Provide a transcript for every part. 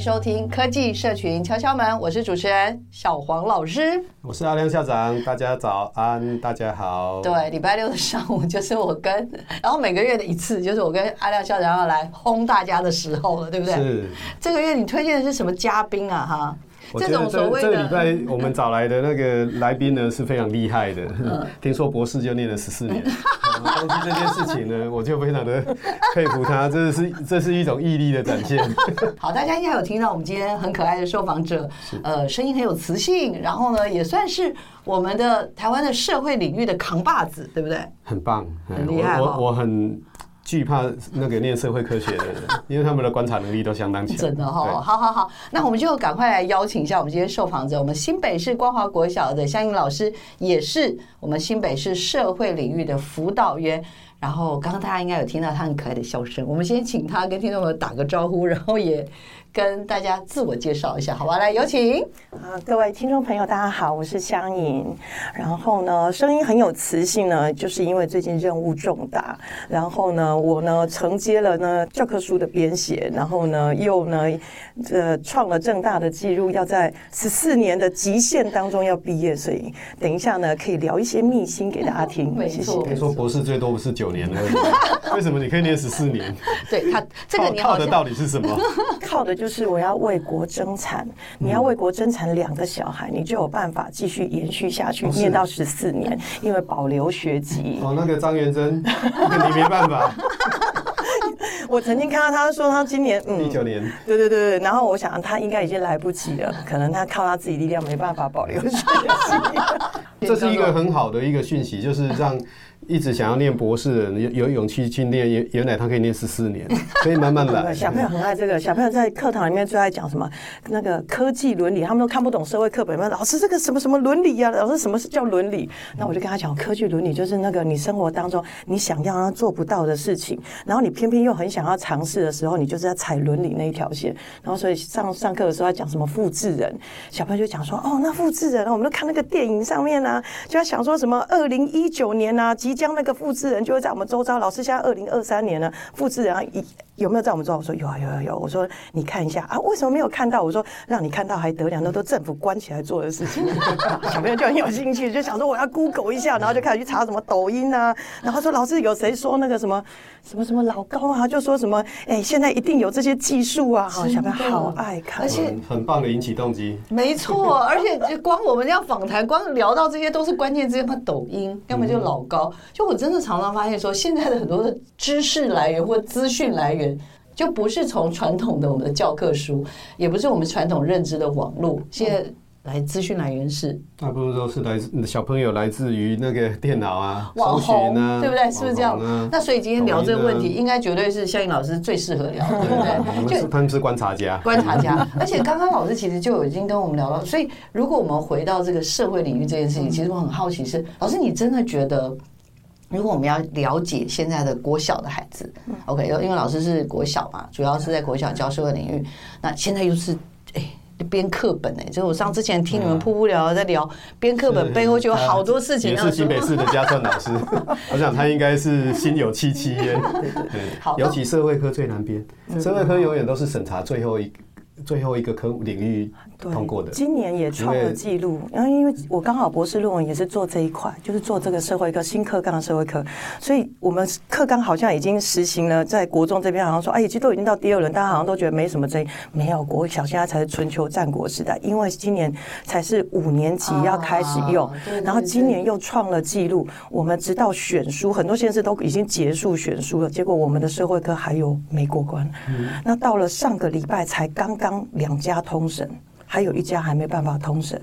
迎收听科技社群敲敲门，我是主持人小黄老师，我是阿亮校长，大家早安，大家好。对，礼拜六的上午就是我跟，然后每个月的一次就是我跟阿亮校长要来轰大家的时候了，对不对？是。这个月你推荐的是什么嘉宾啊？哈。我觉得这这个礼拜我们找来的那个来宾呢是非常厉害的，听说博士就念了十四年，但是这件事情呢，我就非常的佩服他，这是这是一种毅力的展现。好，大家应该有听到我们今天很可爱的受访者，呃，声音很有磁性，然后呢，也算是我们的台湾的社会领域的扛把子，对不对？很棒，很厉害，我我很。惧怕那个念社会科学的人，因为他们的观察能力都相当强。真的哈、哦，好好好，那我们就赶快来邀请一下我们今天受访者，我们新北市光华国小的相应老师，也是我们新北市社会领域的辅导员。然后刚刚大家应该有听到他很可爱的笑声，我们先请他跟听众朋友打个招呼，然后也。跟大家自我介绍一下，好吧？来，有请啊，各位听众朋友，大家好，我是香吟。然后呢，声音很有磁性呢，就是因为最近任务重大。然后呢，我呢承接了呢教科书的编写，然后呢又呢呃创了正大的记录，要在十四年的极限当中要毕业。所以等一下呢，可以聊一些秘辛给大家听。没错，听说博士最多不是九年了，为什么你可以念十四年？对他这个你 靠的到底是什么？靠的。就是我要为国争产，你要为国争产两个小孩，你就有办法继续延续下去，念到十四年，因为保留学籍。哦，那个张元珍，你没办法。我曾经看到他说他今年嗯，一九年，对对对对，然后我想他应该已经来不及了，可能他靠他自己力量没办法保留学籍。这是一个很好的一个讯息，就是让。一直想要念博士的人有有勇气去念，原原来他可以念十四年，可以慢慢来。小朋友很爱这个，小朋友在课堂里面最爱讲什么？那个科技伦理，他们都看不懂社会课本。老师，这个什么什么伦理呀？老师，什么是叫伦理？那我就跟他讲，科技伦理就是那个你生活当中你想要让他做不到的事情，然后你偏偏又很想要尝试的时候，你就是在踩伦理那一条线。然后所以上上课的时候要讲什么复制人，小朋友就讲说，哦，那复制人，我们都看那个电影上面啊，就要想说什么二零一九年啊，即将那个复制人就会在我们周遭。老师现在二零二三年了，复制人一。有没有在我们桌？我说有啊有啊有。我说你看一下啊，为什么没有看到？我说让你看到还得了，那都政府关起来做的事情。小朋友就很有兴趣，就想说我要 Google 一下，然后就开始去查什么抖音啊。然后说老师有谁说那个什么什么什么老高啊，就说什么哎、欸，现在一定有这些技术啊。好，小朋友好爱看，而且很棒的引起动机。没错，而且就光我们要访谈，光聊到这些都是关键字，要么抖音，要么就老高。就我真的常常发现说，现在的很多的知识来源或资讯来源。就不是从传统的我们的教科书，也不是我们传统认知的网络，现在来资讯来源是，大部分都是来自小朋友来自于那个电脑啊，网红啊，对不对？是不是这样？啊、那所以今天聊这个问题，应该绝对是夏英老师最适合聊，对不对？就他们是观察家，观察家。而且刚刚老师其实就已经跟我们聊到，所以如果我们回到这个社会领域这件事情，其实我很好奇是，老师你真的觉得？如果我们要了解现在的国小的孩子，OK，因为老师是国小嘛，主要是在国小教社会领域。那现在又是哎编课本哎，就是我上之前听你们噗噗聊在聊编课本背后就有好多事情。也是新北市的家政老师，我想他应该是心有戚戚焉。对对对，尤其社会科最难编，社会科永远都是审查最后一最后一个科目领域通过的，今年也创了纪录。然后因为我刚好博士论文也是做这一块，就是做这个社会科新课纲的社会科，所以我们课纲好像已经实行了，在国中这边好像说，哎，其实都已经到第二轮，大家好像都觉得没什么争议。没有，国小现在才是春秋战国时代，因为今年才是五年级要开始用，然后今年又创了纪录。我们直到选书，很多县市都已经结束选书了，结果我们的社会科还有没过关。那到了上个礼拜才刚刚两家通审，还有一家还没办法通审，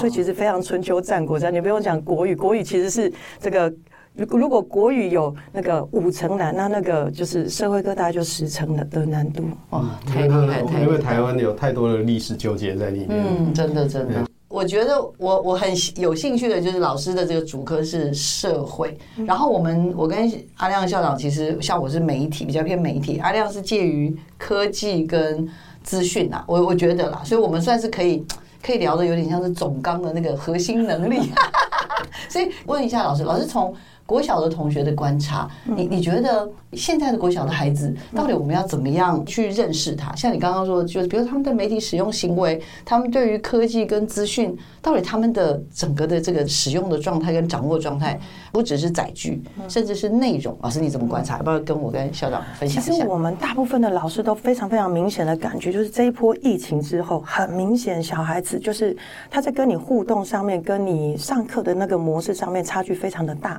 所以其实非常春秋战国这样。你不用讲国语，国语其实是这个，如如果国语有那个五层难，那那个就是社会科大概就十层的的难度。哇，太厉害！因为台湾有太多的历史纠结在里面。嗯，真的真的。我觉得我我很有兴趣的就是老师的这个主科是社会，然后我们我跟阿亮校长其实像我是媒体，比较偏媒体，阿亮是介于科技跟资讯啊，我我觉得啦，所以我们算是可以可以聊的有点像是总纲的那个核心能力，所以问一下老师，老师从。国小的同学的观察，你你觉得现在的国小的孩子，到底我们要怎么样去认识他？像你刚刚说的，就是比如他们的媒体使用行为，他们对于科技跟资讯，到底他们的整个的这个使用的状态跟掌握状态，不只是载具，甚至是内容。老师你怎么观察？要不要跟我跟校长分享一下？其实我们大部分的老师都非常非常明显的感觉，就是这一波疫情之后，很明显小孩子就是他在跟你互动上面，跟你上课的那个模式上面差距非常的大。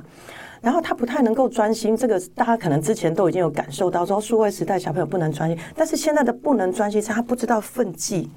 然后他不太能够专心，这个大家可能之前都已经有感受到，说数位时代小朋友不能专心。但是现在的不能专心是他不知道分际，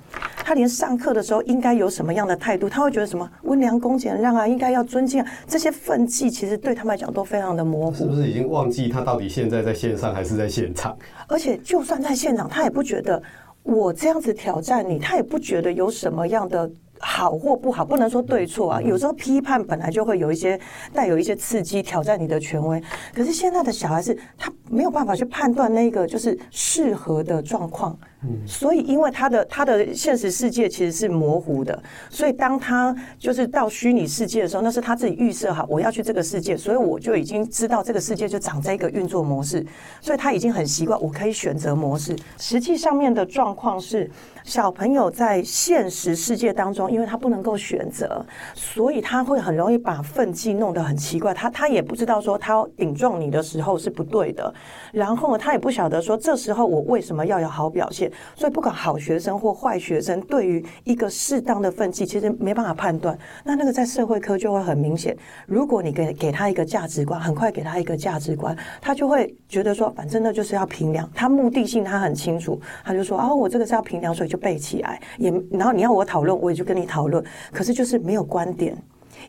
他连上课的时候应该有什么样的态度，他会觉得什么温良恭俭让啊，应该要尊敬啊，这些分际其实对他们来讲都非常的模糊。是不是已经忘记他到底现在在线上还是在现场？而且就算在现场，他也不觉得我这样子挑战你，他也不觉得有什么样的。好或不好，不能说对错啊。有时候批判本来就会有一些带有一些刺激，挑战你的权威。可是现在的小孩子，他没有办法去判断那个就是适合的状况。所以，因为他的他的现实世界其实是模糊的，所以当他就是到虚拟世界的时候，那是他自己预设好我要去这个世界，所以我就已经知道这个世界就长这个运作模式，所以他已经很习惯我可以选择模式。实际上面的状况是，小朋友在现实世界当中，因为他不能够选择，所以他会很容易把分际弄得很奇怪。他他也不知道说他顶撞你的时候是不对的，然后他也不晓得说这时候我为什么要有好表现。所以，不管好学生或坏学生，对于一个适当的分际，其实没办法判断。那那个在社会科就会很明显。如果你给给他一个价值观，很快给他一个价值观，他就会觉得说，反正那就是要评量。他目的性他很清楚，他就说，哦，我这个是要评量，所以就背起来。也然后你要我讨论，我也就跟你讨论。可是就是没有观点。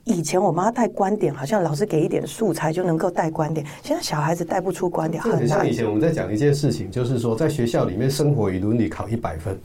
以前我们要带观点，好像老师给一点素材就能够带观点。现在小孩子带不出观点，很像以前我们在讲一件事情，就是说在学校里面生活与伦理考一百分，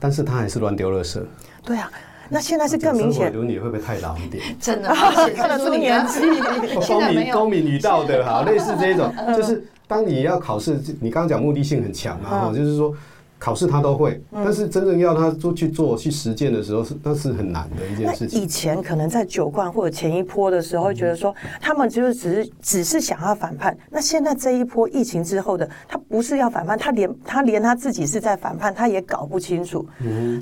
但是他还是乱丢垃圾。对啊，那现在是更明显。伦理会不会太老一点？真的，看得出年纪。公民、公民与道德，哈，类似这种，就是当你要考试，你刚刚讲目的性很强嘛，就是说。考试他都会，但是真正要他做去做去实践的时候，是那是很难的一件事情。以前可能在九冠或者前一波的时候，会觉得说他们就是只是只是想要反叛。那现在这一波疫情之后的，他不是要反叛，他连他连他自己是在反叛，他也搞不清楚，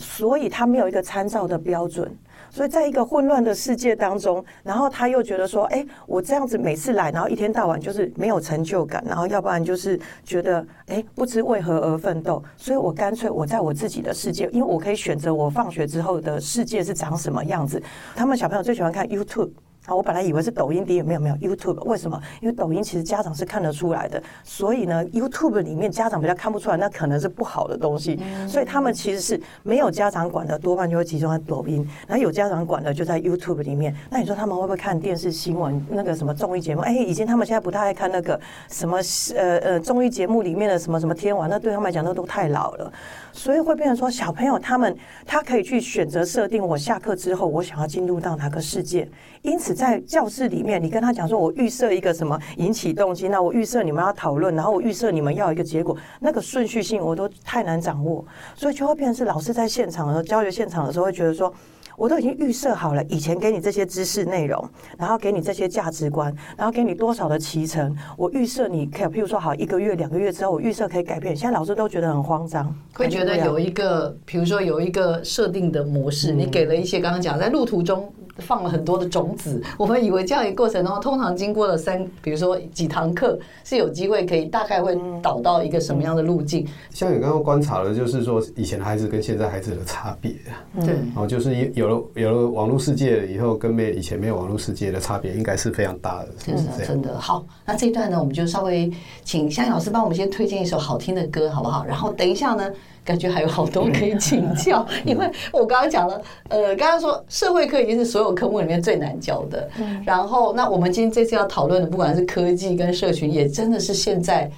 所以他没有一个参照的标准。所以在一个混乱的世界当中，然后他又觉得说：“哎，我这样子每次来，然后一天到晚就是没有成就感，然后要不然就是觉得哎，不知为何而奋斗。所以我干脆我在我自己的世界，因为我可以选择我放学之后的世界是长什么样子。他们小朋友最喜欢看 YouTube。”啊，我本来以为是抖音第一，没有没有 YouTube，为什么？因为抖音其实家长是看得出来的，所以呢，YouTube 里面家长比较看不出来，那可能是不好的东西，所以他们其实是没有家长管的，多半就会集中在抖音，然后有家长管的就在 YouTube 里面。那你说他们会不会看电视新闻那个什么综艺节目？哎，以前他们现在不太爱看那个什么呃呃综艺节目里面的什么什么天王，那对他们来讲那都太老了。所以会变成说，小朋友他们他可以去选择设定，我下课之后我想要进入到哪个世界。因此在教室里面，你跟他讲说，我预设一个什么引起动机，那我预设你们要讨论，然后我预设你们要一个结果，那个顺序性我都太难掌握，所以就会变成是老师在现场的教学现场的时候会觉得说。我都已经预设好了，以前给你这些知识内容，然后给你这些价值观，然后给你多少的期程，我预设你可以，譬如说好一个月、两个月之后，我预设可以改变。现在老师都觉得很慌张，会觉得有一个，比如说有一个设定的模式，你给了一些刚刚讲在路途中。放了很多的种子，我们以为这样一个过程中，通常经过了三，比如说几堂课，是有机会可以大概会导到一个什么样的路径。像你刚刚观察的，就是说以前的孩子跟现在孩子的差别，对，然后，就是有了有了网络世界以后，跟没以前没有网络世界的差别，应该是非常大的，是不是这样？真的好。那这一段呢，我们就稍微请香吟老师帮我们先推荐一首好听的歌，好不好？然后等一下呢。感觉还有好多可以请教，因为我刚刚讲了，呃，刚刚说社会科已经是所有科目里面最难教的。然后，那我们今天这次要讨论的，不管是科技跟社群，也真的是现在，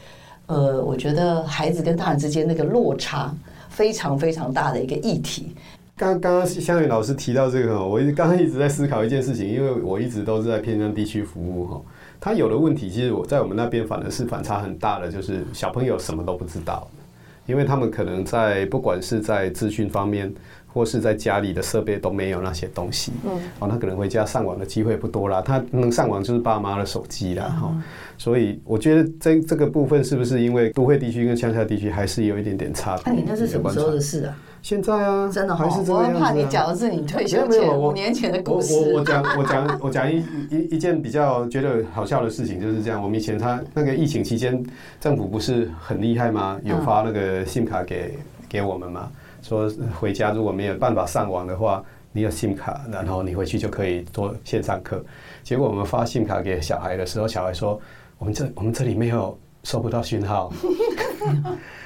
呃，我觉得孩子跟大人之间那个落差非常非常大的一个议题。刚刚刚香吟老师提到这个，我刚刚一直在思考一件事情，因为我一直都是在偏乡地区服务哈，他有的问题，其实我在我们那边反而是反差很大的，就是小朋友什么都不知道。因为他们可能在不管是在资讯方面，或是在家里的设备都没有那些东西，嗯，哦，他可能回家上网的机会不多啦，他能上网就是爸妈的手机啦，哈，所以我觉得这这个部分是不是因为都会地区跟乡下地区还是有一点点差别？那你那是什么时候的事啊？现在啊，真的还是这样。我怕你讲的是你退休前五年前的故事。我我讲我讲我讲一一一件比较觉得好笑的事情，就是这样。我们以前他那个疫情期间，政府不是很厉害吗？有发那个 SIM 卡给给我们吗？说回家如果没有办法上网的话，你有 SIM 卡，然后你回去就可以做线上课。结果我们发 SIM 卡给小孩的时候，小孩说：“我们这我们这里没有收不到讯号。”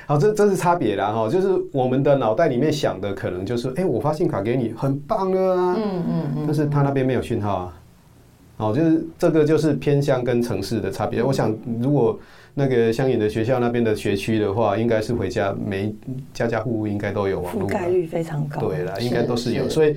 好，这这是差别啦哈，就是我们的脑袋里面想的可能就是，哎，我发信卡给你，很棒了啊，嗯嗯嗯，但是他那边没有讯号啊，哦，就是这个就是偏乡跟城市的差别。我想，如果那个乡野的学校那边的学区的话，应该是回家每家家户户应该都有网络，覆盖率非常高，对啦，应该都是有，所以。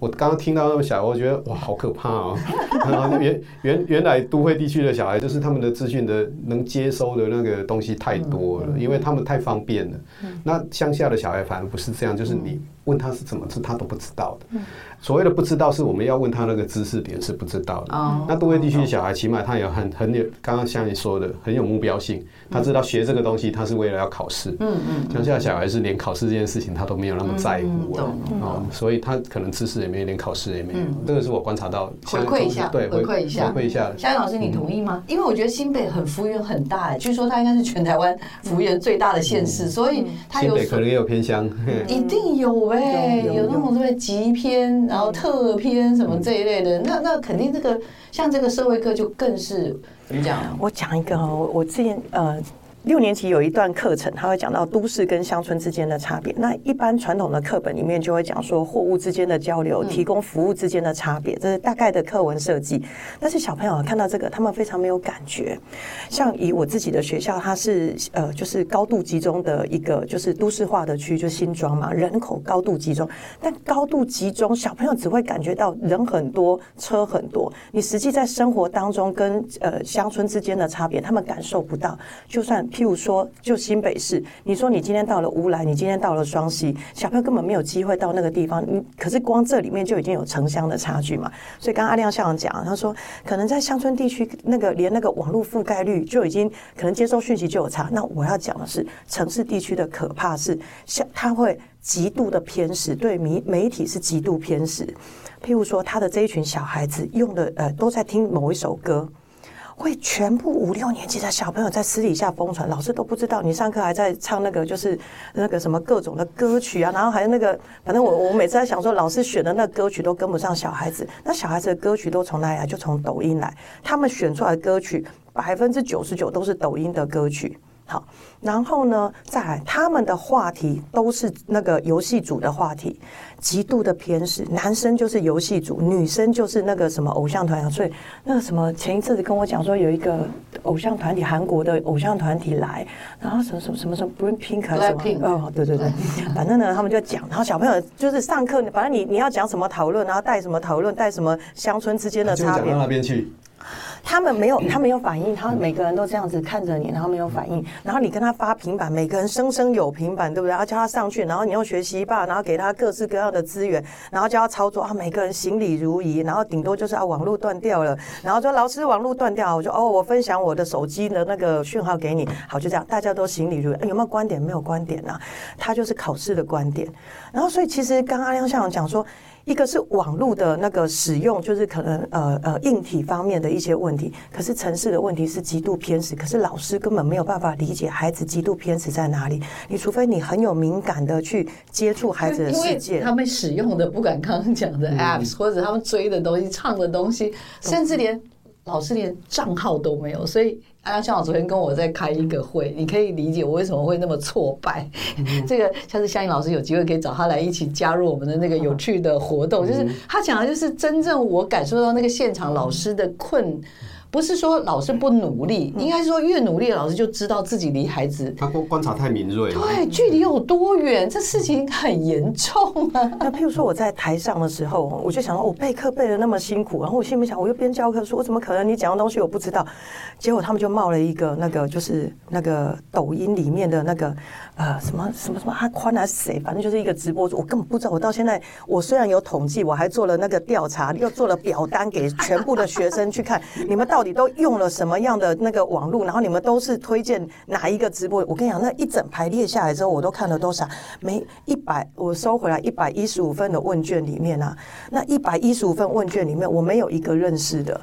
我刚刚听到那么小，我觉得哇，好可怕哦！原原原来都会地区的小孩，就是他们的资讯的能接收的那个东西太多了，因为他们太方便了。那乡下的小孩反而不是这样，就是你。问他是怎么是他都不知道的。所谓的不知道，是我们要问他那个知识点是不知道的。哦那都会地区的小孩，起码他有很很有，刚刚像你说的，很有目标性。他知道学这个东西，他是为了要考试。嗯嗯。乡下的小孩是连考试这件事情他都没有那么在乎啊，所以他可能知识也没有，连考试也没有。这个是我观察到。回馈一下，对，回馈一下，回馈一下。香吟老师，你同意吗？因为我觉得新北很幅员很大，哎，据说他应该是全台湾幅员最大的县市，所以他有。新北可能也有偏乡，一定有哎。有，有那种什么极偏，然后特偏什么这一类的，嗯、那那肯定这个像这个社会课就更是怎么讲？我讲一个我，我之前呃。六年级有一段课程，他会讲到都市跟乡村之间的差别。那一般传统的课本里面就会讲说货物之间的交流，提供服务之间的差别，这是大概的课文设计。但是小朋友看到这个，他们非常没有感觉。像以我自己的学校，它是呃就是高度集中的一个就是都市化的区，就新庄嘛，人口高度集中。但高度集中，小朋友只会感觉到人很多，车很多。你实际在生活当中跟呃乡村之间的差别，他们感受不到。就算譬如说，就新北市，你说你今天到了乌来，你今天到了双溪，小朋友根本没有机会到那个地方。你可是光这里面就已经有城乡的差距嘛。所以刚刚阿亮校长讲，他说可能在乡村地区，那个连那个网络覆盖率就已经可能接收讯息就有差。那我要讲的是城市地区的可怕是，像他会极度的偏食，对媒媒体是极度偏食。譬如说，他的这一群小孩子用的呃都在听某一首歌。会全部五六年级的小朋友在私底下疯传，老师都不知道。你上课还在唱那个，就是那个什么各种的歌曲啊，然后还有那个，反正我我每次在想说，老师选的那歌曲都跟不上小孩子。那小孩子的歌曲都从哪里来？就从抖音来。他们选出来的歌曲百分之九十九都是抖音的歌曲。好，然后呢，再来他们的话题都是那个游戏组的话题，极度的偏食。男生就是游戏组，女生就是那个什么偶像团。所以那个什么前一阵子跟我讲说，有一个偶像团体，韩国的偶像团体来，然后什么什么什么什么 Bring Pink 还是什么？Pink. 哦，对对对，反正呢，他们就讲，然后小朋友就是上课，反正你你要讲什么讨论，然后带什么讨论，带什么乡村之间的差别。讲到那边去。他们没有，他没有反应，他每个人都这样子看着你，然后没有反应，然后你跟他发平板，每个人生生有平板，对不对？然后叫他上去，然后你用学习吧，然后给他各式各样的资源，然后叫他操作啊，每个人行礼如仪，然后顶多就是啊网络断掉了，然后说老师网络断掉，我就哦我分享我的手机的那个讯号给你，好就这样，大家都行礼如仪，有没有观点？没有观点啊，他就是考试的观点，然后所以其实刚刚阿亮校长讲说。一个是网络的那个使用，就是可能呃呃硬体方面的一些问题，可是城市的问题是极度偏食，可是老师根本没有办法理解孩子极度偏食在哪里。你除非你很有敏感的去接触孩子的世界，他们使用的不管刚刚讲的 apps，、嗯、或者他们追的东西、唱的东西，甚至连老师连账号都没有，所以。阿亮校长昨天跟我在开一个会，你可以理解我为什么会那么挫败。嗯、这个下次香吟老师有机会可以找他来一起加入我们的那个有趣的活动，嗯、就是他讲的就是真正我感受到那个现场老师的困。不是说老师不努力，应该是说越努力的老师就知道自己离孩子他观观察太敏锐了，对，距离有多远，这事情很严重啊。那譬如说我在台上的时候，我就想到，我备课备的那么辛苦，然后我心里想，我又边教课，说我怎么可能你讲的东西我不知道？结果他们就冒了一个那个就是那个抖音里面的那个呃什么什么什么阿宽还是谁，反正就是一个直播主，我根本不知道。我到现在我虽然有统计，我还做了那个调查，又做了表单给全部的学生去看，你们到。到底都用了什么样的那个网络？然后你们都是推荐哪一个直播？我跟你讲，那一整排列下来之后，我都看了多少？没一百，我收回来一百一十五份的问卷里面啊，那一百一十五份问卷里面，我没有一个认识的。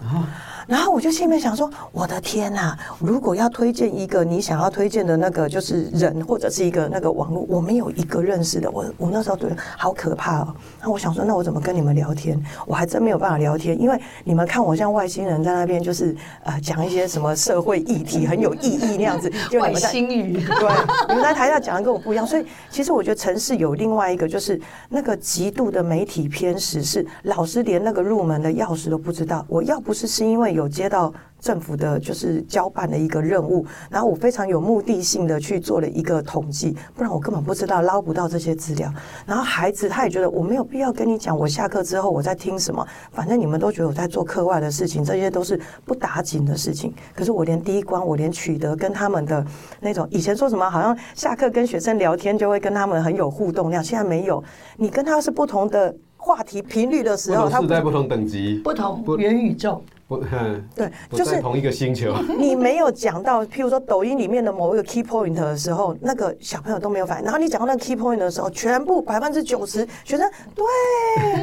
然后我就心里面想说：“我的天呐！如果要推荐一个你想要推荐的那个就是人或者是一个那个网络，我没有一个认识的。我我那时候觉得好可怕哦。那我想说，那我怎么跟你们聊天？我还真没有办法聊天，因为你们看我像外星人在那边，就是呃讲一些什么社会议题很有意义那样子。就你们在星语，对，你们在台下讲的跟我不一样。所以其实我觉得城市有另外一个，就是那个极度的媒体偏食，是老师连那个入门的钥匙都不知道。我要不是是因为。有接到政府的就是交办的一个任务，然后我非常有目的性的去做了一个统计，不然我根本不知道捞不到这些资料。然后孩子他也觉得我没有必要跟你讲，我下课之后我在听什么，反正你们都觉得我在做课外的事情，这些都是不打紧的事情。可是我连第一关，我连取得跟他们的那种以前说什么，好像下课跟学生聊天就会跟他们很有互动量，现在没有。你跟他是不同的话题频率的时候，他是在不同等级，不同元宇宙。不，对，就是同一个星球。你没有讲到，譬如说抖音里面的某一个 key point 的时候，那个小朋友都没有反应。然后你讲到那个 key point 的时候，全部百分之九十学生对，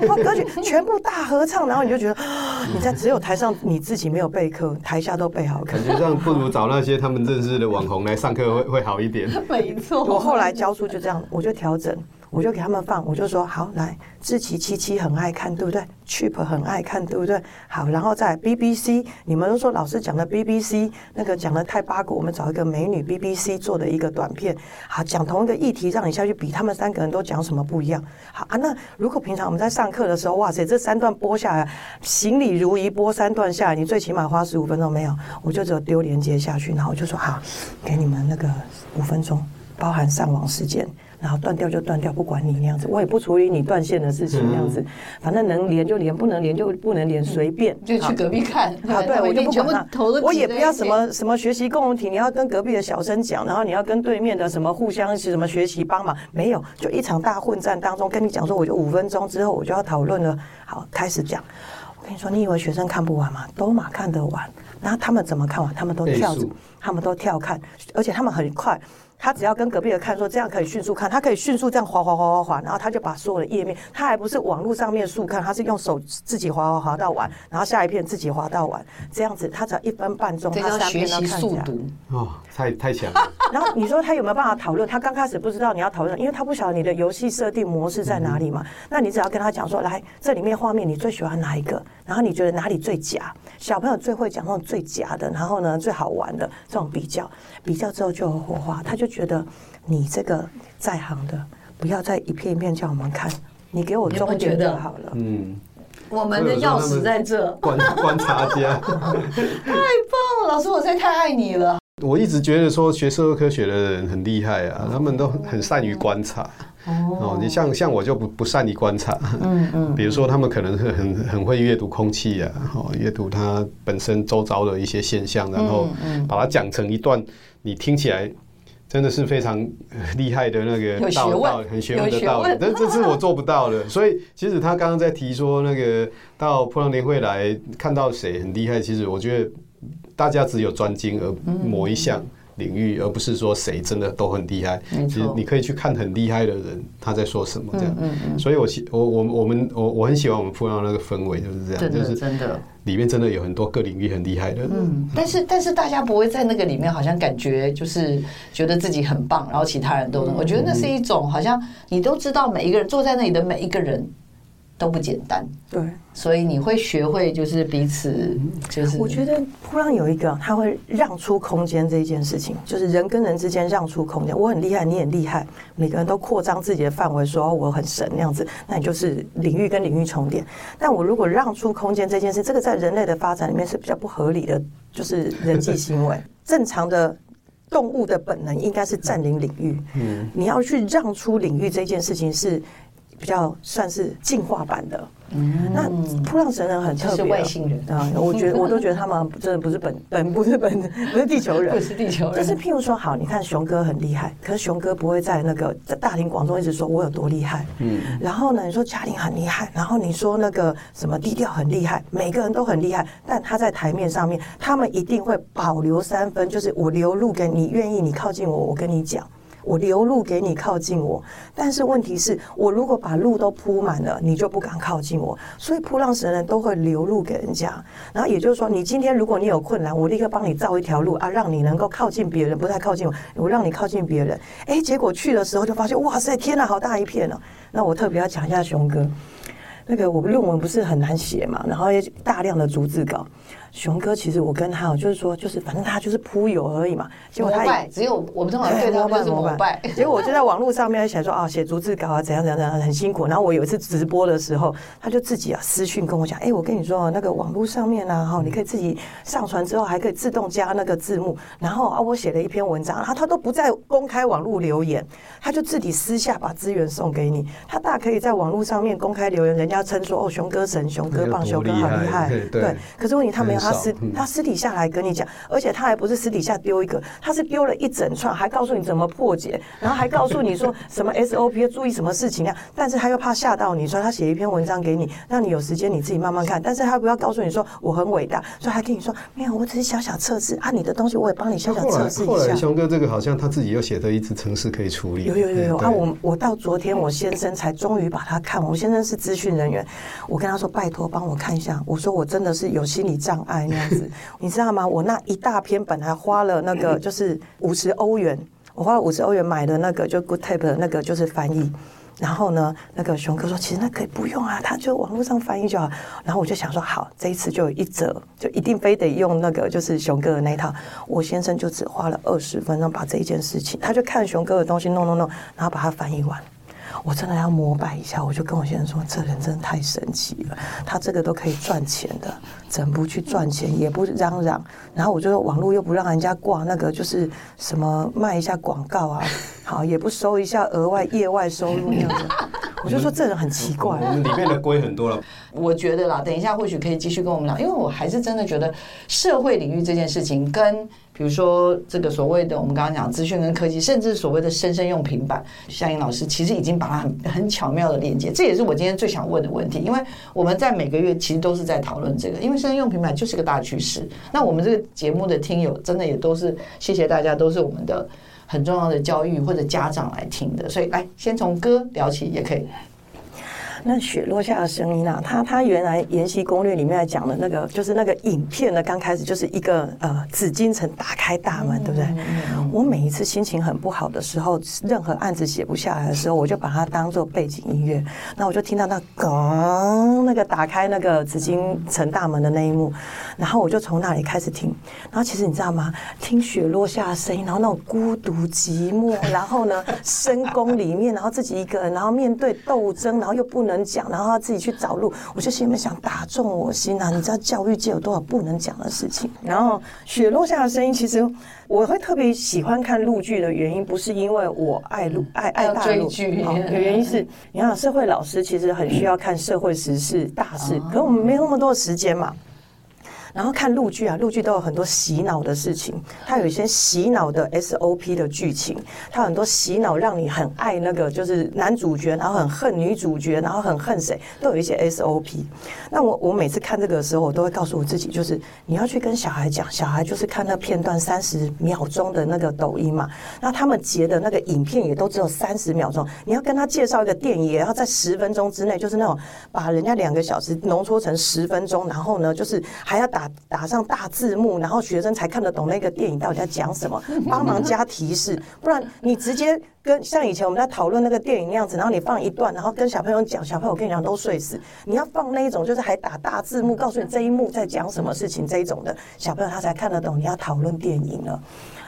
然后歌曲全部大合唱，然后你就觉得 你在只有台上你自己没有备课，台下都备好课。感觉上不如找那些他们认识的网红来上课会会好一点。没错，我后来教书就这样，我就调整。我就给他们放，我就说好，来，志祺七七很爱看，对不对？cheap 很爱看，对不对？好，然后再 BBC，你们都说老师讲的 BBC 那个讲的太八卦，我们找一个美女 BBC 做的一个短片，好，讲同一个议题，让你下去比他们三个人都讲什么不一样。好啊，那如果平常我们在上课的时候，哇塞，这三段播下来，行礼如仪播三段下来，你最起码花十五分钟没有？我就只有丢连接下去，然后我就说好，给你们那个五分钟，包含上网时间。然后断掉就断掉，不管你那样子，我也不处理你断线的事情那样子，反正能连就连，不能连就不能连，随便。就去隔壁看。啊，对，我就不管他。我也不要什么什么学习共同体，你要跟隔壁的小生讲，然后你要跟对面的什么互相什么学习帮忙，没有，就一场大混战当中跟你讲说，我就五分钟之后我就要讨论了。好，开始讲。我跟你说，你以为学生看不完吗？都嘛看得完。然后他们怎么看完？他们都跳着，他们都跳看，而且他们很快。他只要跟隔壁的看说，这样可以迅速看，他可以迅速这样滑滑滑滑滑，然后他就把所有的页面，他还不是网络上面速看，他是用手自己滑滑滑到完，然后下一片自己滑到完，这样子他只要一分半钟，他三篇都看起来。哦，太太强了。然后你说他有没有办法讨论？他刚开始不知道你要讨论，因为他不晓得你的游戏设定模式在哪里嘛。嗯、那你只要跟他讲说，来，这里面画面你最喜欢哪一个？然后你觉得哪里最假？小朋友最会讲那种最假的，然后呢最好玩的这种比较，比较之后就有火花，他就觉得。你这个在行的，不要再一片一片叫我们看，你给我终结就好了。嗯，我们的钥匙在这。观观察家，太棒了，老师，我实在太爱你了。我一直觉得说学社会科学的人很厉害啊，他们都很善于观察。哦，你像像我就不不善于观察，嗯嗯，比如说他们可能是很很会阅读空气啊，哦，阅读它本身周遭的一些现象，然后把它讲成一段你听起来真的是非常厉害的那个道道，很学问的道理，但这是我做不到的。所以其实他刚刚在提说那个到普朗年会来看到谁很厉害，其实我觉得大家只有专精而某一项。领域，而不是说谁真的都很厉害。其实你可以去看很厉害的人他在说什么这样。所以我喜我我我们我我很喜欢我们噗浪那个氛围就是这样，就是真的里面真的有很多各领域很厉害的人。嗯。但是但是大家不会在那个里面好像感觉就是觉得自己很棒，然后其他人都能。我觉得那是一种好像你都知道每一个人坐在那里的每一个人都不简单。对。所以你会学会，就是彼此，就是我觉得噗浪有一个，他会让出空间这一件事情，就是人跟人之间让出空间。我很厉害，你很厉害，每个人都扩张自己的范围，说我很神那样子，那你就是领域跟领域重叠。但我如果让出空间这件事，这个在人类的发展里面是比较不合理的，就是人际行为。正常的动物的本能应该是占领领域，嗯，你要去让出领域这件事情是比较算是进化版的。嗯，那噗浪神人很特别，是外星人啊！我觉得我都觉得他们真的不是本本不是本不是地球人，不是地球人。就是譬如说，好，你看熊哥很厉害，可是熊哥不会在那个在大庭广众一直说我有多厉害。嗯。然后呢，你说嘉玲很厉害，然后你说那个什么低调很厉害，每个人都很厉害，但他在台面上面，他们一定会保留三分，就是我留露给你，愿意你靠近我，我跟你讲。我留路给你靠近我，但是问题是我如果把路都铺满了，你就不敢靠近我。所以铺浪神人都会留路给人家。然后也就是说，你今天如果你有困难，我立刻帮你造一条路啊，让你能够靠近别人，不太靠近我，我让你靠近别人。哎，结果去的时候就发现，哇塞，天呐，好大一片哦。那我特别要讲一下熊哥，那个我们论文不是很难写嘛，然后也大量的逐字稿。熊哥，其实我跟他，就是说，就是反正他就是铺友而已嘛。结果他也只有我们正好对他就是膜拜。结果我就在网络上面写说啊，写逐字稿啊，怎样怎样怎样，很辛苦。然后我有一次直播的时候，他就自己啊私讯跟我讲，哎，我跟你说那个网络上面啊，哈，你可以自己上传之后还可以自动加那个字幕。然后啊，我写了一篇文章，他他都不在公开网络留言，他就自己私下把资源送给你。他大可以在网络上面公开留言，人家称说哦，熊哥神，熊哥棒，熊哥好厉害。对，可是问题他没有。他私他私底下来跟你讲，而且他还不是私底下丢一个，他是丢了一整串，还告诉你怎么破解，然后还告诉你说什么 SOP 要注意什么事情啊。但是他又怕吓到你，说他写一篇文章给你，让你有时间你自己慢慢看。但是他不要告诉你说我很伟大，所以还跟你说没有，我只是小小测试啊，你的东西我也帮你小小测试一下。后来熊哥这个好像他自己又写的一支程式可以处理。有有有有啊，我我到昨天我先生才终于把它看完。我先生是资讯人员，我跟他说拜托帮我看一下，我说我真的是有心理障碍那样子。你知道吗？我那一大篇本来花了那个就是五十欧元，我花了五十欧元买的那个就 GoodType 的那个就是翻译。然后呢，那个熊哥说其实那可以不用啊，他就网络上翻译就好。然后我就想说好，这一次就有一折，就一定非得用那个就是熊哥的那一套。我先生就只花了二十分钟把这一件事情，他就看熊哥的东西弄弄弄，然后把它翻译完。我真的要膜拜一下，我就跟我先生说，这人真的太神奇了，他这个都可以赚钱的，怎么不去赚钱，也不嚷嚷，然后我就说网络又不让人家挂那个，就是什么卖一下广告啊，好也不收一下额外业外收入那样子，我就说这人很奇怪。我 们里面的龟很多了，我觉得啦，等一下或许可以继续跟我们聊，因为我还是真的觉得社会领域这件事情跟。比如说，这个所谓的我们刚刚讲资讯跟科技，甚至所谓的生生用平板，夏英老师其实已经把它很很巧妙的连接。这也是我今天最想问的问题，因为我们在每个月其实都是在讨论这个，因为生生用平板就是个大趋势。那我们这个节目的听友真的也都是谢谢大家，都是我们的很重要的教育或者家长来听的，所以来先从歌聊起也可以。那雪落下的声音啊，他他原来《延禧攻略》里面来讲的那个，就是那个影片呢，刚开始就是一个呃紫禁城打开大门，对不对？我每一次心情很不好的时候，任何案子写不下来的时候，我就把它当做背景音乐，那我就听到那咣那个打开那个紫禁城大门的那一幕，然后我就从那里开始听，然后其实你知道吗？听雪落下的声音，然后那种孤独寂寞，然后呢深宫里面，然后自己一个人，然后面对斗争，然后又不能。能讲，然后他自己去找路。我就心里面想，打中我心啊！你知道教育界有多少不能讲的事情？然后雪落下的声音，其实我会特别喜欢看陆剧的原因，不是因为我爱陆爱爱大陆，好，有原因是，你看社会老师其实很需要看社会时事大事，可是我们没那么多时间嘛。然后看陆剧啊，陆剧都有很多洗脑的事情，它有一些洗脑的 SOP 的剧情，它很多洗脑让你很爱那个就是男主角，然后很恨女主角，然后很恨谁，都有一些 SOP。那我我每次看这个的时候，我都会告诉我自己，就是你要去跟小孩讲，小孩就是看那片段三十秒钟的那个抖音嘛，那他们截的那个影片也都只有三十秒钟，你要跟他介绍一个电影，然后在十分钟之内，就是那种把人家两个小时浓缩成十分钟，然后呢，就是还要打。打上大字幕，然后学生才看得懂那个电影到底在讲什么，帮忙加提示，不然你直接跟像以前我们在讨论那个电影那样子，然后你放一段，然后跟小朋友讲，小朋友跟你讲都睡死。你要放那一种，就是还打大字幕，告诉你这一幕在讲什么事情，这一种的小朋友他才看得懂。你要讨论电影了。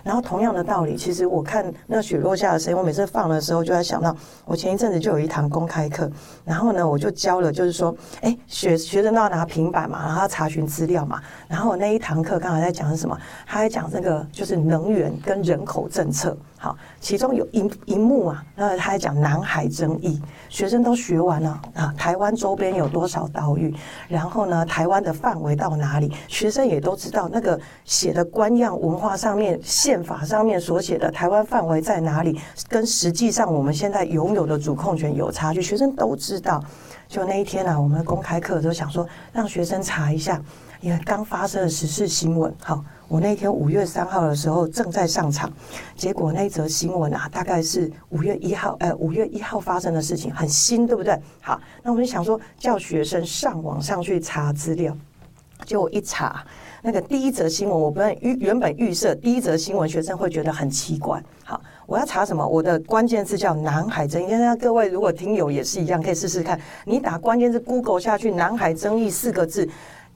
然后同样的道理，其实我看那雪落下的声音，我每次放的时候就在想到，我前一阵子就有一堂公开课，然后呢，我就教了，就是说，哎，学学生都要拿平板嘛，然后要查询资料嘛，然后那一堂课刚才在讲什么？他在讲这个就是能源跟人口政策。好，其中有一一幕啊，那他还讲南海争议，学生都学完了啊。台湾周边有多少岛屿？然后呢，台湾的范围到哪里？学生也都知道那个写的官样文化上面、宪法上面所写的台湾范围在哪里，跟实际上我们现在拥有的主控权有差距，学生都知道。就那一天啊，我们公开课都想说让学生查一下，因为刚发生的时事新闻。好。我那天五月三号的时候正在上场，结果那则新闻啊，大概是五月一号，呃，五月一号发生的事情，很新，对不对？好，那我们就想说叫学生上网上去查资料，结果一查，那个第一则新闻，我本预原本预设第一则新闻学生会觉得很奇怪。好，我要查什么？我的关键字叫南海争议。那各位如果听友也是一样，可以试试看，你打关键字 Google 下去“南海争议”四个字。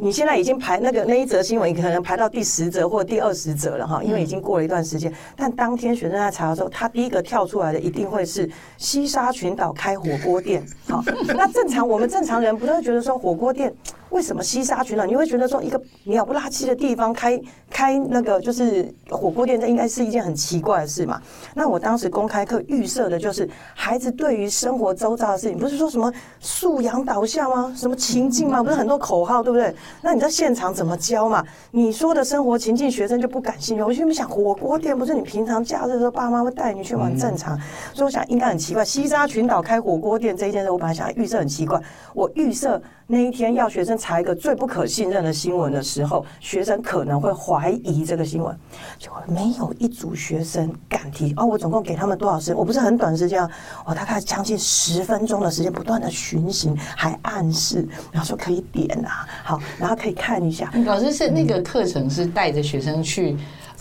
你现在已经排那个那一则新闻，可能排到第十则或第二十则了哈，因为已经过了一段时间。但当天学生在查的时候，他第一个跳出来的一定会是西沙群岛开火锅店。好，那正常我们正常人不都会觉得说火锅店？为什么西沙群岛？你会觉得说一个鸟不拉叽的地方开开那个就是火锅店，这应该是一件很奇怪的事嘛？那我当时公开课预设的就是孩子对于生活周遭的事情，不是说什么素养导向吗？什么情境吗？不是很多口号，对不对？那你在现场怎么教嘛？你说的生活情境，学生就不感兴趣。我心里想，火锅店不是你平常假日的时候爸妈会带你去玩正常，所以我想应该很奇怪。西沙群岛开火锅店这一件事，我本来想预设很奇怪，我预设。那一天要学生查一个最不可信任的新闻的时候，学生可能会怀疑这个新闻，结果没有一组学生敢提。哦，我总共给他们多少时间？我不是很短时间，我大概将近十分钟的时间，不断的巡行，还暗示，然后说可以点啊，好，然后可以看一下。老师是那个课程是带着学生去。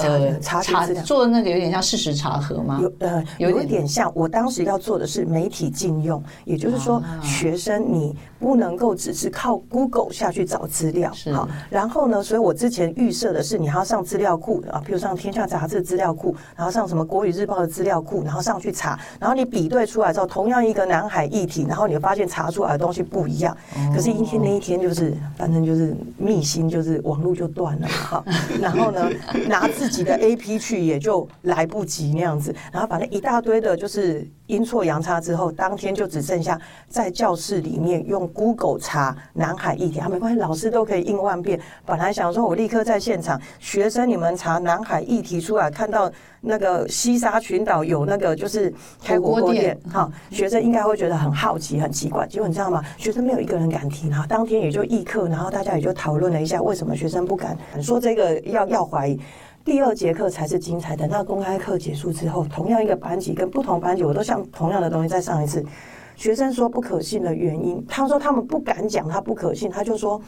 呃，查查做那个有点像事实查核吗？有呃，有一点像。我当时要做的是媒体禁用，也就是说，学生你不能够只是靠 Google 下去找资料，好。然后呢，所以我之前预设的是，你还要上资料库啊，比如上天下杂志资料库，然后上什么国语日报的资料库，然后上去查，然后你比对出来之后，同样一个南海议题，然后你会发现查出来的东西不一样。可是，一天那一天就是，反正就是密心，就是网络就断了嘛，哈。然后呢，拿自自己的 AP 去也就来不及那样子，然后反正一大堆的就是阴错阳差之后，当天就只剩下在教室里面用 Google 查南海议题，啊，没关系，老师都可以应万变。本来想说我立刻在现场，学生你们查南海议题出来，看到那个西沙群岛有那个就是开火锅店，哈，学生应该会觉得很好奇、很奇怪。结果你知道吗？学生没有一个人敢提，然后当天也就议课，然后大家也就讨论了一下，为什么学生不敢说这个要要怀疑。第二节课才是精彩的。那公开课结束之后，同样一个班级跟不同班级，我都像同样的东西再上一次。学生说不可信的原因，他说他们不敢讲，他不可信。他就说，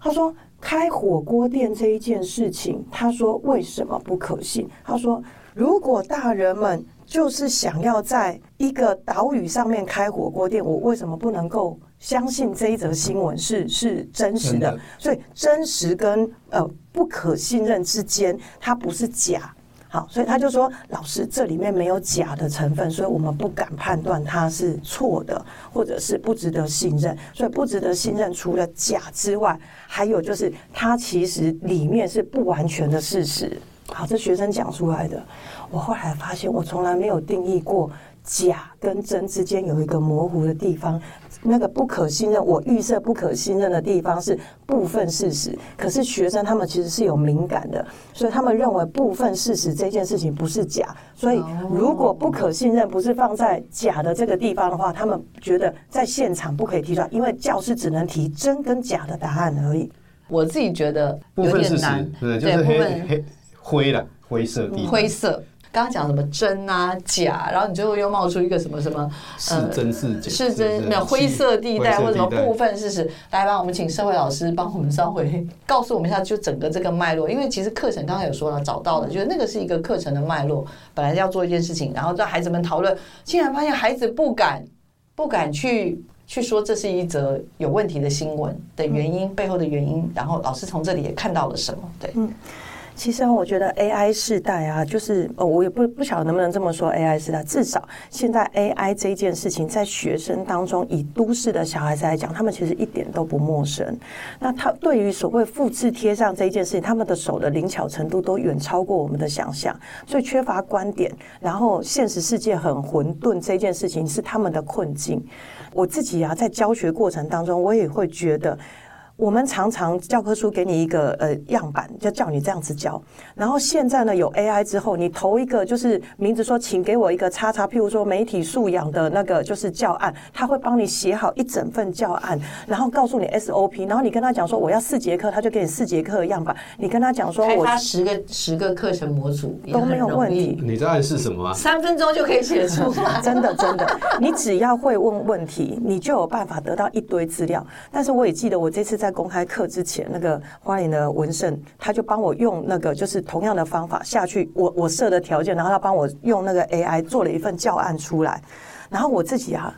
他说开火锅店这一件事情，他说为什么不可信？他说如果大人们就是想要在一个岛屿上面开火锅店，我为什么不能够？相信这一则新闻是是真实的，所以真实跟呃不可信任之间，它不是假，好，所以他就说，老师这里面没有假的成分，所以我们不敢判断它是错的，或者是不值得信任。所以不值得信任，除了假之外，还有就是它其实里面是不完全的事实。好，这学生讲出来的，我后来发现我从来没有定义过假跟真之间有一个模糊的地方。那个不可信任，我预设不可信任的地方是部分事实，可是学生他们其实是有敏感的，所以他们认为部分事实这件事情不是假，所以如果不可信任不是放在假的这个地方的话，他们觉得在现场不可以提出来，因为教师只能提真跟假的答案而已。我自己觉得有点难，对，就是黑黑灰的灰色地灰色。刚刚讲什么真啊假，然后你最后又冒出一个什么什么是真是假，是真没有灰色地带或者什么部分事实，来吧，我们请社会老师帮我们稍微告诉我们一下，就整个这个脉络。因为其实课程刚刚有说了，找到了，就是那个是一个课程的脉络，本来要做一件事情，然后让孩子们讨论，竟然发现孩子不敢不敢去去说这是一则有问题的新闻的原因背后的原因，然后老师从这里也看到了什么？对，嗯。其实我觉得 AI 世代啊，就是呃，我也不不晓得能不能这么说 AI 世代。至少现在 AI 这件事情，在学生当中，以都市的小孩子来讲，他们其实一点都不陌生。那他对于所谓复制贴上这一件事情，他们的手的灵巧程度都远超过我们的想象。所以缺乏观点，然后现实世界很混沌，这件事情是他们的困境。我自己啊，在教学过程当中，我也会觉得。我们常常教科书给你一个呃样板，就叫你这样子教。然后现在呢，有 AI 之后，你投一个就是名字说，请给我一个叉叉，譬如说媒体素养的那个就是教案，他会帮你写好一整份教案，然后告诉你 SOP，然后你跟他讲说我要四节课，他就给你四节课的样板。你跟他讲说我，发十个十个课程模组都没有问题。你在暗示什么啊？三分钟就可以写出来，真的真的，你只要会问问题，你就有办法得到一堆资料。但是我也记得我这次在。公开课之前，那个花莲的文胜，他就帮我用那个就是同样的方法下去，我我设的条件，然后他帮我用那个 AI 做了一份教案出来，然后我自己啊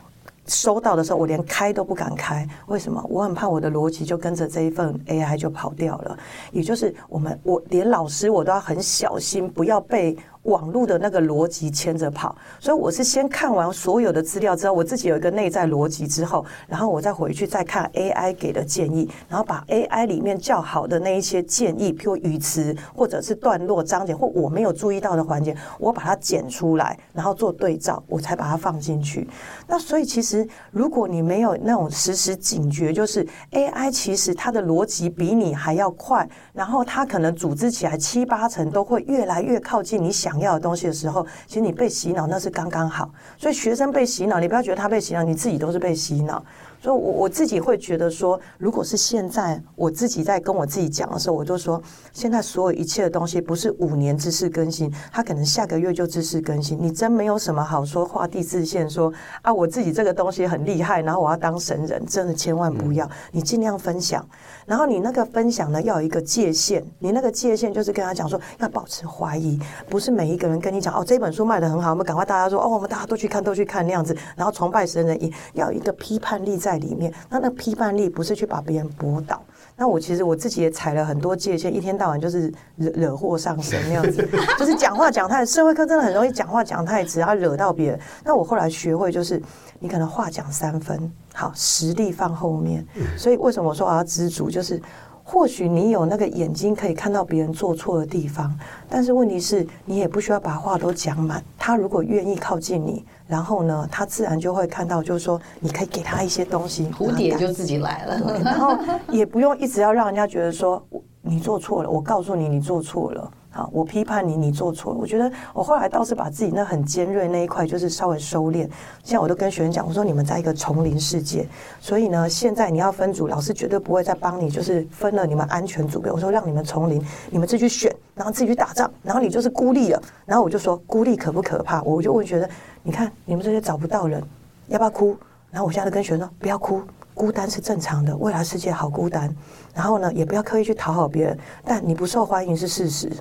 收到的时候，我连开都不敢开，为什么？我很怕我的逻辑就跟着这一份 AI 就跑掉了，也就是我们我连老师我都要很小心，不要被。网络的那个逻辑牵着跑，所以我是先看完所有的资料之后，我自己有一个内在逻辑之后，然后我再回去再看 AI 给的建议，然后把 AI 里面较好的那一些建议，譬如语词或者是段落章节或我没有注意到的环节，我把它剪出来，然后做对照，我才把它放进去。那所以其实如果你没有那种实时警觉，就是 AI 其实它的逻辑比你还要快，然后它可能组织起来七八成都会越来越靠近你想。想要的东西的时候，其实你被洗脑那是刚刚好。所以学生被洗脑，你不要觉得他被洗脑，你自己都是被洗脑。所以，我我自己会觉得说，如果是现在我自己在跟我自己讲的时候，我就说，现在所有一切的东西不是五年知识更新，它可能下个月就知识更新。你真没有什么好说画地自限，说啊，我自己这个东西很厉害，然后我要当神人，真的千万不要。你尽量分享，然后你那个分享呢，要有一个界限。你那个界限就是跟他讲说，要保持怀疑，不是每一个人跟你讲哦，这本书卖的很好，我们赶快大家说哦，我们大家都去看，都去看那样子，然后崇拜神人，也要有一个批判力在。在里面，那那批判力不是去把别人驳倒。那我其实我自己也踩了很多界限，一天到晚就是惹惹祸上身那样子，就是讲话讲太，社会课真的很容易讲话讲太直，然后惹到别人。那我后来学会就是，你可能话讲三分，好，实力放后面。所以为什么我说我要知足，就是。或许你有那个眼睛可以看到别人做错的地方，但是问题是你也不需要把话都讲满。他如果愿意靠近你，然后呢，他自然就会看到，就是说你可以给他一些东西，蝴蝶就自己来了。然后也不用一直要让人家觉得说你做错了，我告诉你你做错了。好，我批判你，你做错了。我觉得我后来倒是把自己那很尖锐那一块，就是稍微收敛。现在我都跟学生讲，我说你们在一个丛林世界，所以呢，现在你要分组，老师绝对不会再帮你，就是分了你们安全组别。我说让你们丛林，你们自己去选，然后自己去打仗，然后你就是孤立了。然后我就说孤立可不可怕？我就会觉得，你看你们这些找不到人，要不要哭？然后我现在跟学生说，不要哭，孤单是正常的，未来世界好孤单。然后呢，也不要刻意去讨好别人，但你不受欢迎是事实。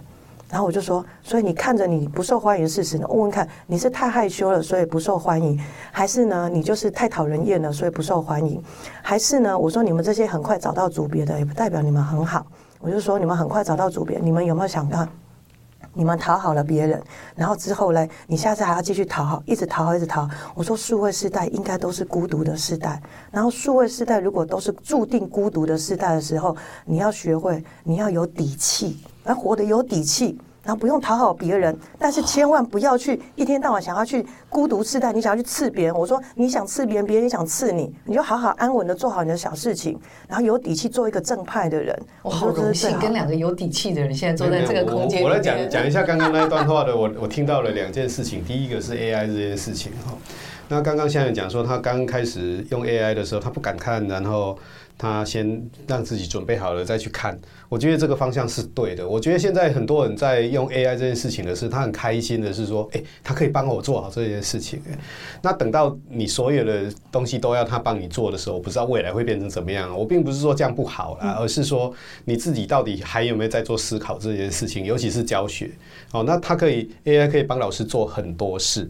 然后我就说，所以你看着你不受欢迎事实呢，问问看，你是太害羞了，所以不受欢迎，还是呢，你就是太讨人厌了，所以不受欢迎，还是呢？我说你们这些很快找到组别的，也不代表你们很好。我就说你们很快找到组别，你们有没有想到，你们讨好了别人，然后之后嘞，你下次还要继续讨好，一直讨好，一直讨。我说数位世代应该都是孤独的世代，然后数位世代如果都是注定孤独的世代的时候，你要学会，你要有底气，而活得有底气。然后不用讨好别人，但是千万不要去一天到晚想要去孤独世代，你想要去刺别人。我说你想刺别人，别人也想刺你，你就好好安稳的做好你的小事情，然后有底气做一个正派的人。我好荣幸跟两个有底气的人现在坐在这个空间。我来讲讲一下刚刚那一段话的，我我听到了两件事情。第一个是 AI 这件事情哈，那刚刚现在讲说他刚开始用 AI 的时候，他不敢看，然后。他先让自己准备好了再去看，我觉得这个方向是对的。我觉得现在很多人在用 AI 这件事情的是，他很开心的是说，诶，他可以帮我做好这件事情。那等到你所有的东西都要他帮你做的时候，我不知道未来会变成怎么样。我并不是说这样不好啦，而是说你自己到底还有没有在做思考这件事情，尤其是教学。哦，那他可以 AI 可以帮老师做很多事，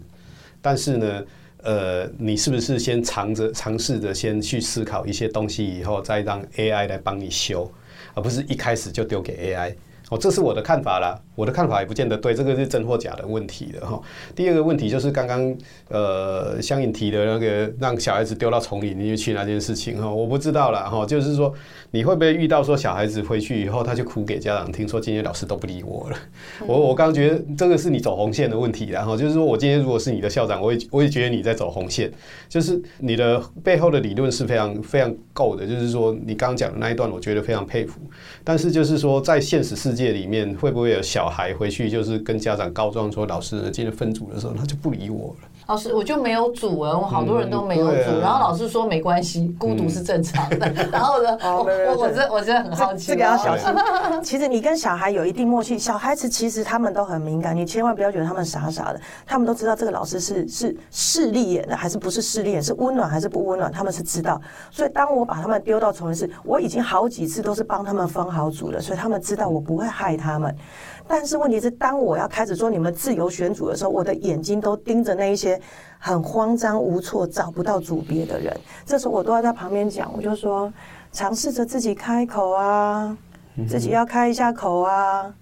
但是呢，呃，你是不是先尝着尝试着先去思考一些东西，以后再让 AI 来帮你修，而不是一开始就丢给 AI。哦，这是我的看法啦。我的看法也不见得对，这个是真或假的问题的哈。第二个问题就是刚刚呃香颖提的那个让小孩子丢到丛林里面去那件事情哈，我不知道了哈。就是说你会不会遇到说小孩子回去以后他就哭给家长听，说今天老师都不理我了。我我刚觉得这个是你走红线的问题，然后就是说我今天如果是你的校长，我也我也觉得你在走红线，就是你的背后的理论是非常非常够的，就是说你刚刚讲的那一段，我觉得非常佩服。但是就是说在现实世界里面，会不会有小孩回去就是跟家长告状说，老师今天分组的时候他就不理我了？老师，我就没有组啊，我好多人都没有组，然后老师说没关系，孤独是正常的。嗯、然后呢，我我真我真的很好奇，这个要小心。其实你跟小孩有一定默契，小孩子其实他们都很敏感，你千万不要觉得他们傻傻的，他们都知道这个老师是是势利眼的还是不是势利眼，是温暖还是不温暖，他们是知道。所以当我把他们丢到丛林时，我已经好几次都是帮他们分好组了，所以他们知道我不会害他们。但是问题是，当我要开始说你们自由选组的时候，我的眼睛都盯着那一些很慌张无措、找不到组别的人。这时候我都要在旁边讲，我就说，尝试着自己开口啊，自己要开一下口啊，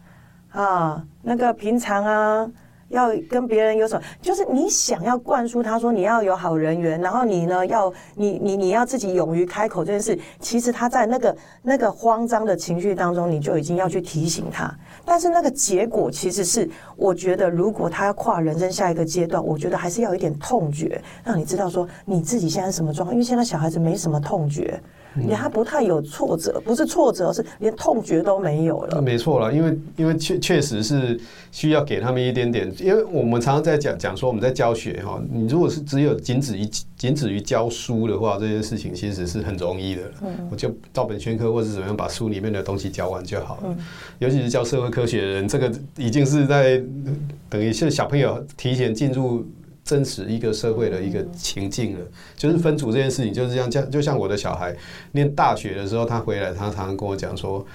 啊，那个平常啊。要跟别人有什么？就是你想要灌输他说你要有好人缘，然后你呢要你你你要自己勇于开口这件事。其实他在那个那个慌张的情绪当中，你就已经要去提醒他。但是那个结果其实是，我觉得如果他要跨人生下一个阶段，我觉得还是要有一点痛觉，让你知道说你自己现在什么状况。因为现在小孩子没什么痛觉。你还不太有挫折，不是挫折，是连痛觉都没有了。没错了，因为因为确确实是需要给他们一点点，因为我们常常在讲讲说我们在教学哈，你如果是只有仅止于仅止于教书的话，这件事情其实是很容易的。嗯，我就照本宣科或是怎么样把书里面的东西教完就好了。嗯，尤其是教社会科学的人，这个已经是在等于是小朋友提前进入。真实一个社会的一个情境了，就是分组这件事情就是这样。像就像我的小孩念大学的时候，他回来，他常常跟我讲说，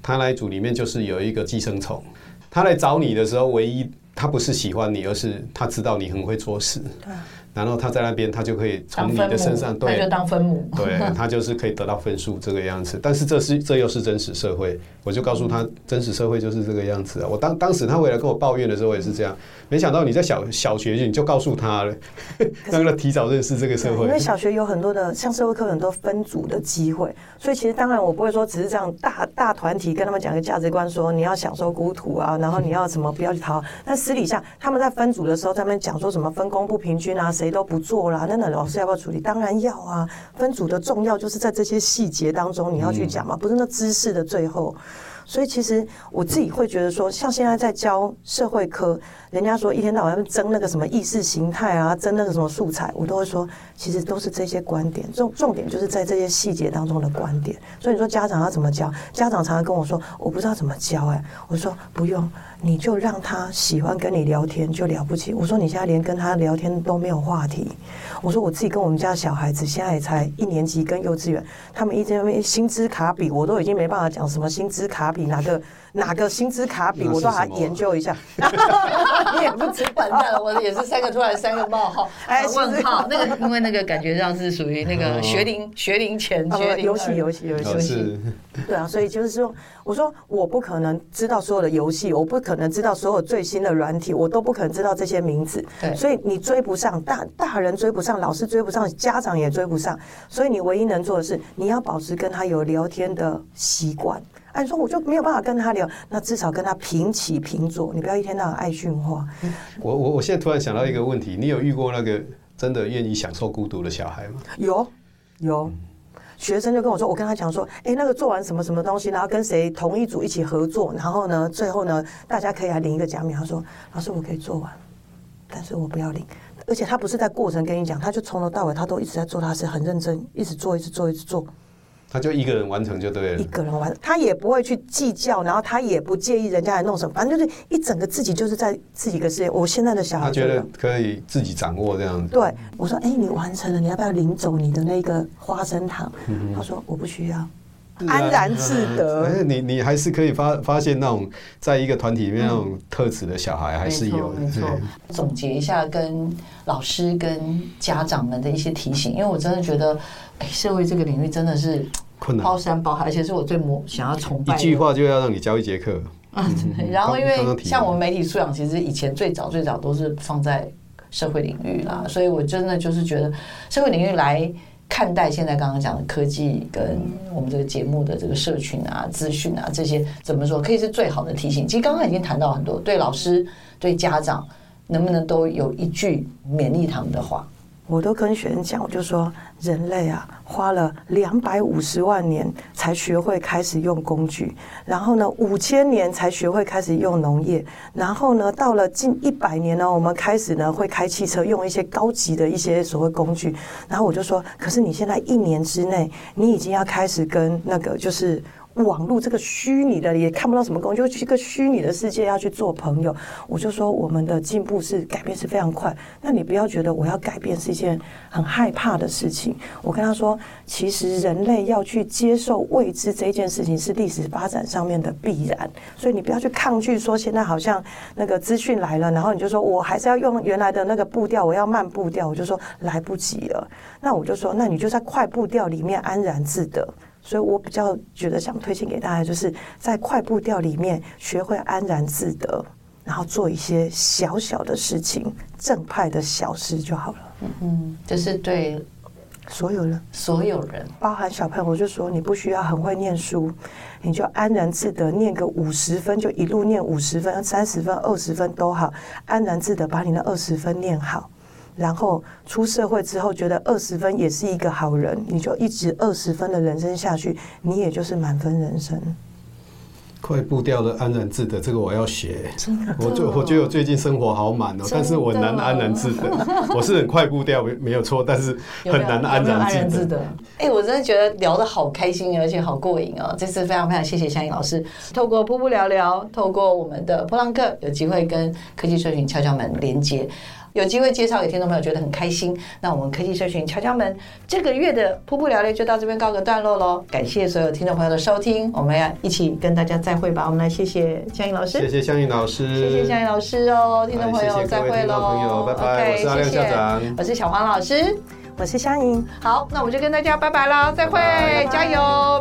他那一组里面就是有一个寄生虫。他来找你的时候，唯一他不是喜欢你，而是他知道你很会做事。然后他在那边，他就可以从你的身上，对，就当分母，对，他就是可以得到分数这个样子。但是这是这又是真实社会，我就告诉他，真实社会就是这个样子啊。我当当时他回来跟我抱怨的时候也是这样，没想到你在小小学你就告诉他了，让他提早认识这个社会。因为小学有很多的像社会课很多分组的机会，所以其实当然我不会说只是这样大大团体跟他们讲个价值观，说你要享受孤独啊，然后你要什么不要去逃。但私底下他们在分组的时候，在那边讲说什么分工不平均啊。谁都不做啦，那那老师要不要处理？当然要啊。分组的重要就是在这些细节当中，你要去讲嘛，不是那知识的最后。所以其实我自己会觉得说，像现在在教社会科，人家说一天到晚争那个什么意识形态啊，争那个什么素材，我都会说，其实都是这些观点。重重点就是在这些细节当中的观点。所以你说家长要怎么教？家长常常跟我说，我不知道怎么教哎、欸。我说不用。你就让他喜欢跟你聊天就了不起。我说你现在连跟他聊天都没有话题。我说我自己跟我们家小孩子现在才一年级跟幼稚园，他们一直因为薪资卡比，我都已经没办法讲什么薪资卡比，哪个哪个薪资卡比，我都还研究一下。你也不吃完蛋了，我也是三个突然三个冒号，哎，问号。那个因为那个感觉上是属于那个学龄学龄前学龄游戏游戏游戏游戏。对啊，所以就是说，我说我不可能知道所有的游戏，我不可能知道所有最新的软体，我都不可能知道这些名字。对，所以你追不上，大大人追不上，老师追不上，家长也追不上。所以你唯一能做的是，你要保持跟他有聊天的习惯。按说我就没有办法跟他聊，那至少跟他平起平坐，你不要一天到晚爱训话。我我我现在突然想到一个问题，你有遇过那个真的愿意享受孤独的小孩吗？有有，学生就跟我说，我跟他讲说，哎，那个做完什么什么东西，然后跟谁同一组一起合作，然后呢，最后呢，大家可以来领一个奖品。他说，老师我可以做完，但是我不要领。而且他不是在过程跟你讲，他就从头到尾他都一直在做，他是很认真，一直做，一直做，一直做。他就一个人完成就对了，一个人完成，他也不会去计较，然后他也不介意人家来弄什么，反正就是一整个自己就是在自己的世界。我现在的小孩，他觉得可以自己掌握这样子。对，我说，哎，你完成了，你要不要领走你的那个花生糖？嗯、他说我不需要，啊、安然自得。哎，你你还是可以发发现那种在一个团体里面那种特质的小孩还是有。没错。总结一下，跟老师跟家长们的一些提醒，因为我真的觉得。哎社会这个领域真的是困难，包山包海，而且是我最模想要崇拜。一句话就要让你教一节课。啊，然后因为像我们媒体素养，其实以前最早最早都是放在社会领域啦，所以我真的就是觉得社会领域来看待现在刚刚讲的科技跟我们这个节目的这个社群啊、资讯啊这些，怎么说可以是最好的提醒。其实刚刚已经谈到很多，对老师、对家长，能不能都有一句勉励他们的话？我都跟学生讲，我就说人类啊，花了两百五十万年才学会开始用工具，然后呢，五千年才学会开始用农业，然后呢，到了近一百年呢，我们开始呢会开汽车，用一些高级的一些所谓工具。然后我就说，可是你现在一年之内，你已经要开始跟那个就是。网络这个虚拟的也看不到什么工，就是一个虚拟的世界要去做朋友。我就说我们的进步是改变是非常快，那你不要觉得我要改变是一件很害怕的事情。我跟他说，其实人类要去接受未知这件事情是历史发展上面的必然，所以你不要去抗拒说现在好像那个资讯来了，然后你就说我还是要用原来的那个步调，我要慢步调，我就说来不及了。那我就说，那你就在快步调里面安然自得。所以我比较觉得想推荐给大家，就是在快步调里面学会安然自得，然后做一些小小的事情，正派的小事就好了。嗯嗯，这是对所有人，所有人，包含小朋友，我就说你不需要很会念书，你就安然自得，念个五十分就一路念五十分、三十分、二十分都好，安然自得把你的二十分念好。然后出社会之后，觉得二十分也是一个好人，你就一直二十分的人生下去，你也就是满分人生。快步调的安然自得，这个我要学。真的，我就我觉得我最近生活好满哦，但是我难安然自得。我是很快步调没没有错，但是很难安然自得。哎，我真的觉得聊得好开心，而且好过瘾哦！这次非常非常谢谢香吟老师，透过瀑布聊聊，透过我们的波浪客，有机会跟科技社群敲敲门连接。有机会介绍给听众朋友，觉得很开心。那我们科技社群敲敲门这个月的瀑布聊聊就到这边告个段落喽。感谢所有听众朋友的收听，我们要一起跟大家再会吧。我们来谢谢香颖老师，谢谢香颖老师，谢谢香颖老师哦，听众朋友再会喽，朋友拜拜，我是阿亮校长，我是小黄老师，我是香颖。好，那我们就跟大家拜拜了，再会，加油。